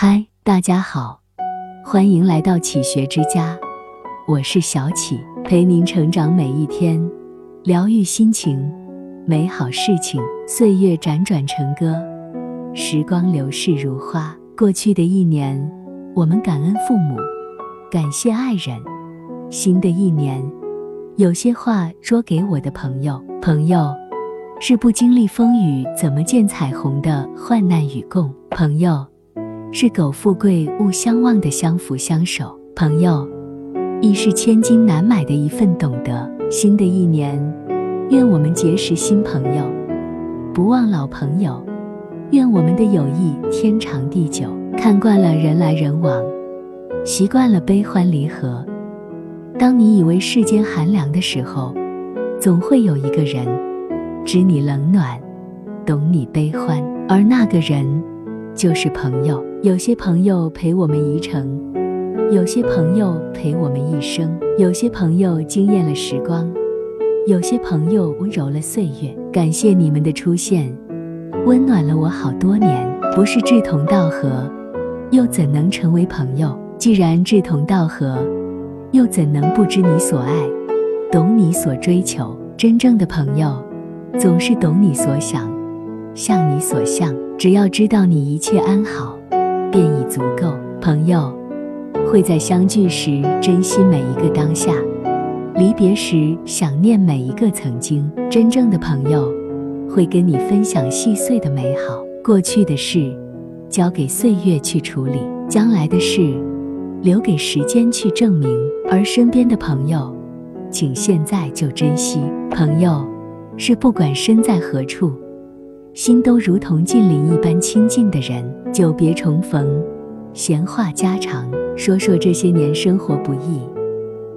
嗨，大家好，欢迎来到启学之家，我是小启，陪您成长每一天，疗愈心情，美好事情。岁月辗转成歌，时光流逝如花。过去的一年，我们感恩父母，感谢爱人。新的一年，有些话说给我的朋友。朋友是不经历风雨怎么见彩虹的患难与共。朋友。是苟富贵勿相忘的相扶相守，朋友亦是千金难买的一份懂得。新的一年，愿我们结识新朋友，不忘老朋友。愿我们的友谊天长地久。看惯了人来人往，习惯了悲欢离合。当你以为世间寒凉的时候，总会有一个人知你冷暖，懂你悲欢，而那个人就是朋友。有些朋友陪我们一程，有些朋友陪我们一生，有些朋友惊艳了时光，有些朋友温柔了岁月。感谢你们的出现，温暖了我好多年。不是志同道合，又怎能成为朋友？既然志同道合，又怎能不知你所爱，懂你所追求？真正的朋友，总是懂你所想，像你所向。只要知道你一切安好。便已足够。朋友会在相聚时珍惜每一个当下，离别时想念每一个曾经。真正的朋友会跟你分享细碎的美好，过去的事交给岁月去处理，将来的事留给时间去证明。而身边的朋友，请现在就珍惜。朋友是不管身在何处。心都如同近邻一般亲近的人，久别重逢，闲话家常，说说这些年生活不易，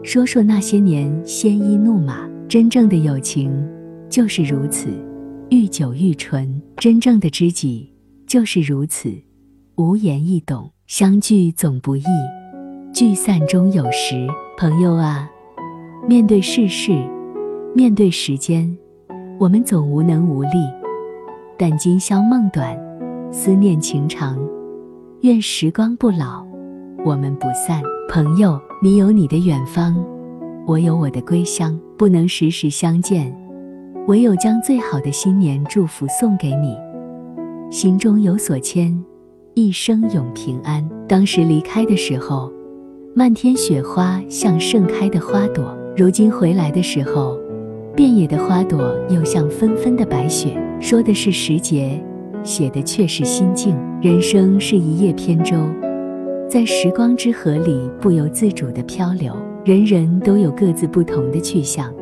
说说那些年鲜衣怒马。真正的友情就是如此，愈久愈纯；真正的知己就是如此，无言易懂。相聚总不易，聚散终有时。朋友啊，面对世事，面对时间，我们总无能无力。但今宵梦短，思念情长，愿时光不老，我们不散。朋友，你有你的远方，我有我的归乡，不能时时相见，唯有将最好的新年祝福送给你，心中有所牵，一生永平安。当时离开的时候，漫天雪花像盛开的花朵；如今回来的时候，遍野的花朵又像纷纷的白雪。说的是时节，写的却是心境。人生是一叶扁舟，在时光之河里不由自主的漂流。人人都有各自不同的去向，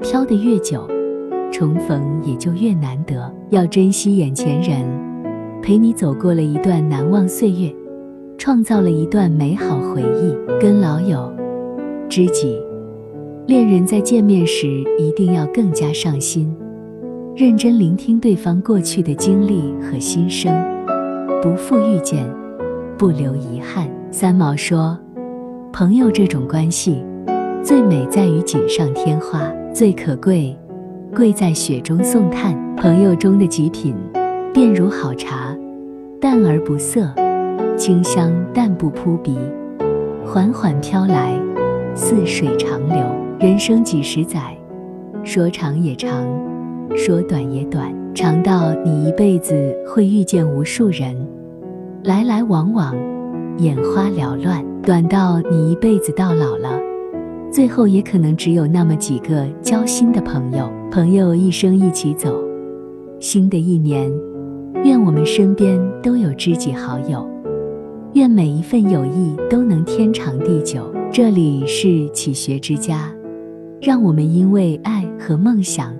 飘得越久，重逢也就越难得。要珍惜眼前人，陪你走过了一段难忘岁月，创造了一段美好回忆。跟老友、知己、恋人在见面时，一定要更加上心。认真聆听对方过去的经历和心声，不负遇见，不留遗憾。三毛说：“朋友这种关系，最美在于锦上添花，最可贵，贵在雪中送炭。朋友中的极品，便如好茶，淡而不涩，清香但不扑鼻，缓缓飘来，似水长流。人生几十载，说长也长。”说短也短，长到你一辈子会遇见无数人，来来往往，眼花缭乱；短到你一辈子到老了，最后也可能只有那么几个交心的朋友。朋友一生一起走，新的一年，愿我们身边都有知己好友，愿每一份友谊都能天长地久。这里是启学之家，让我们因为爱和梦想。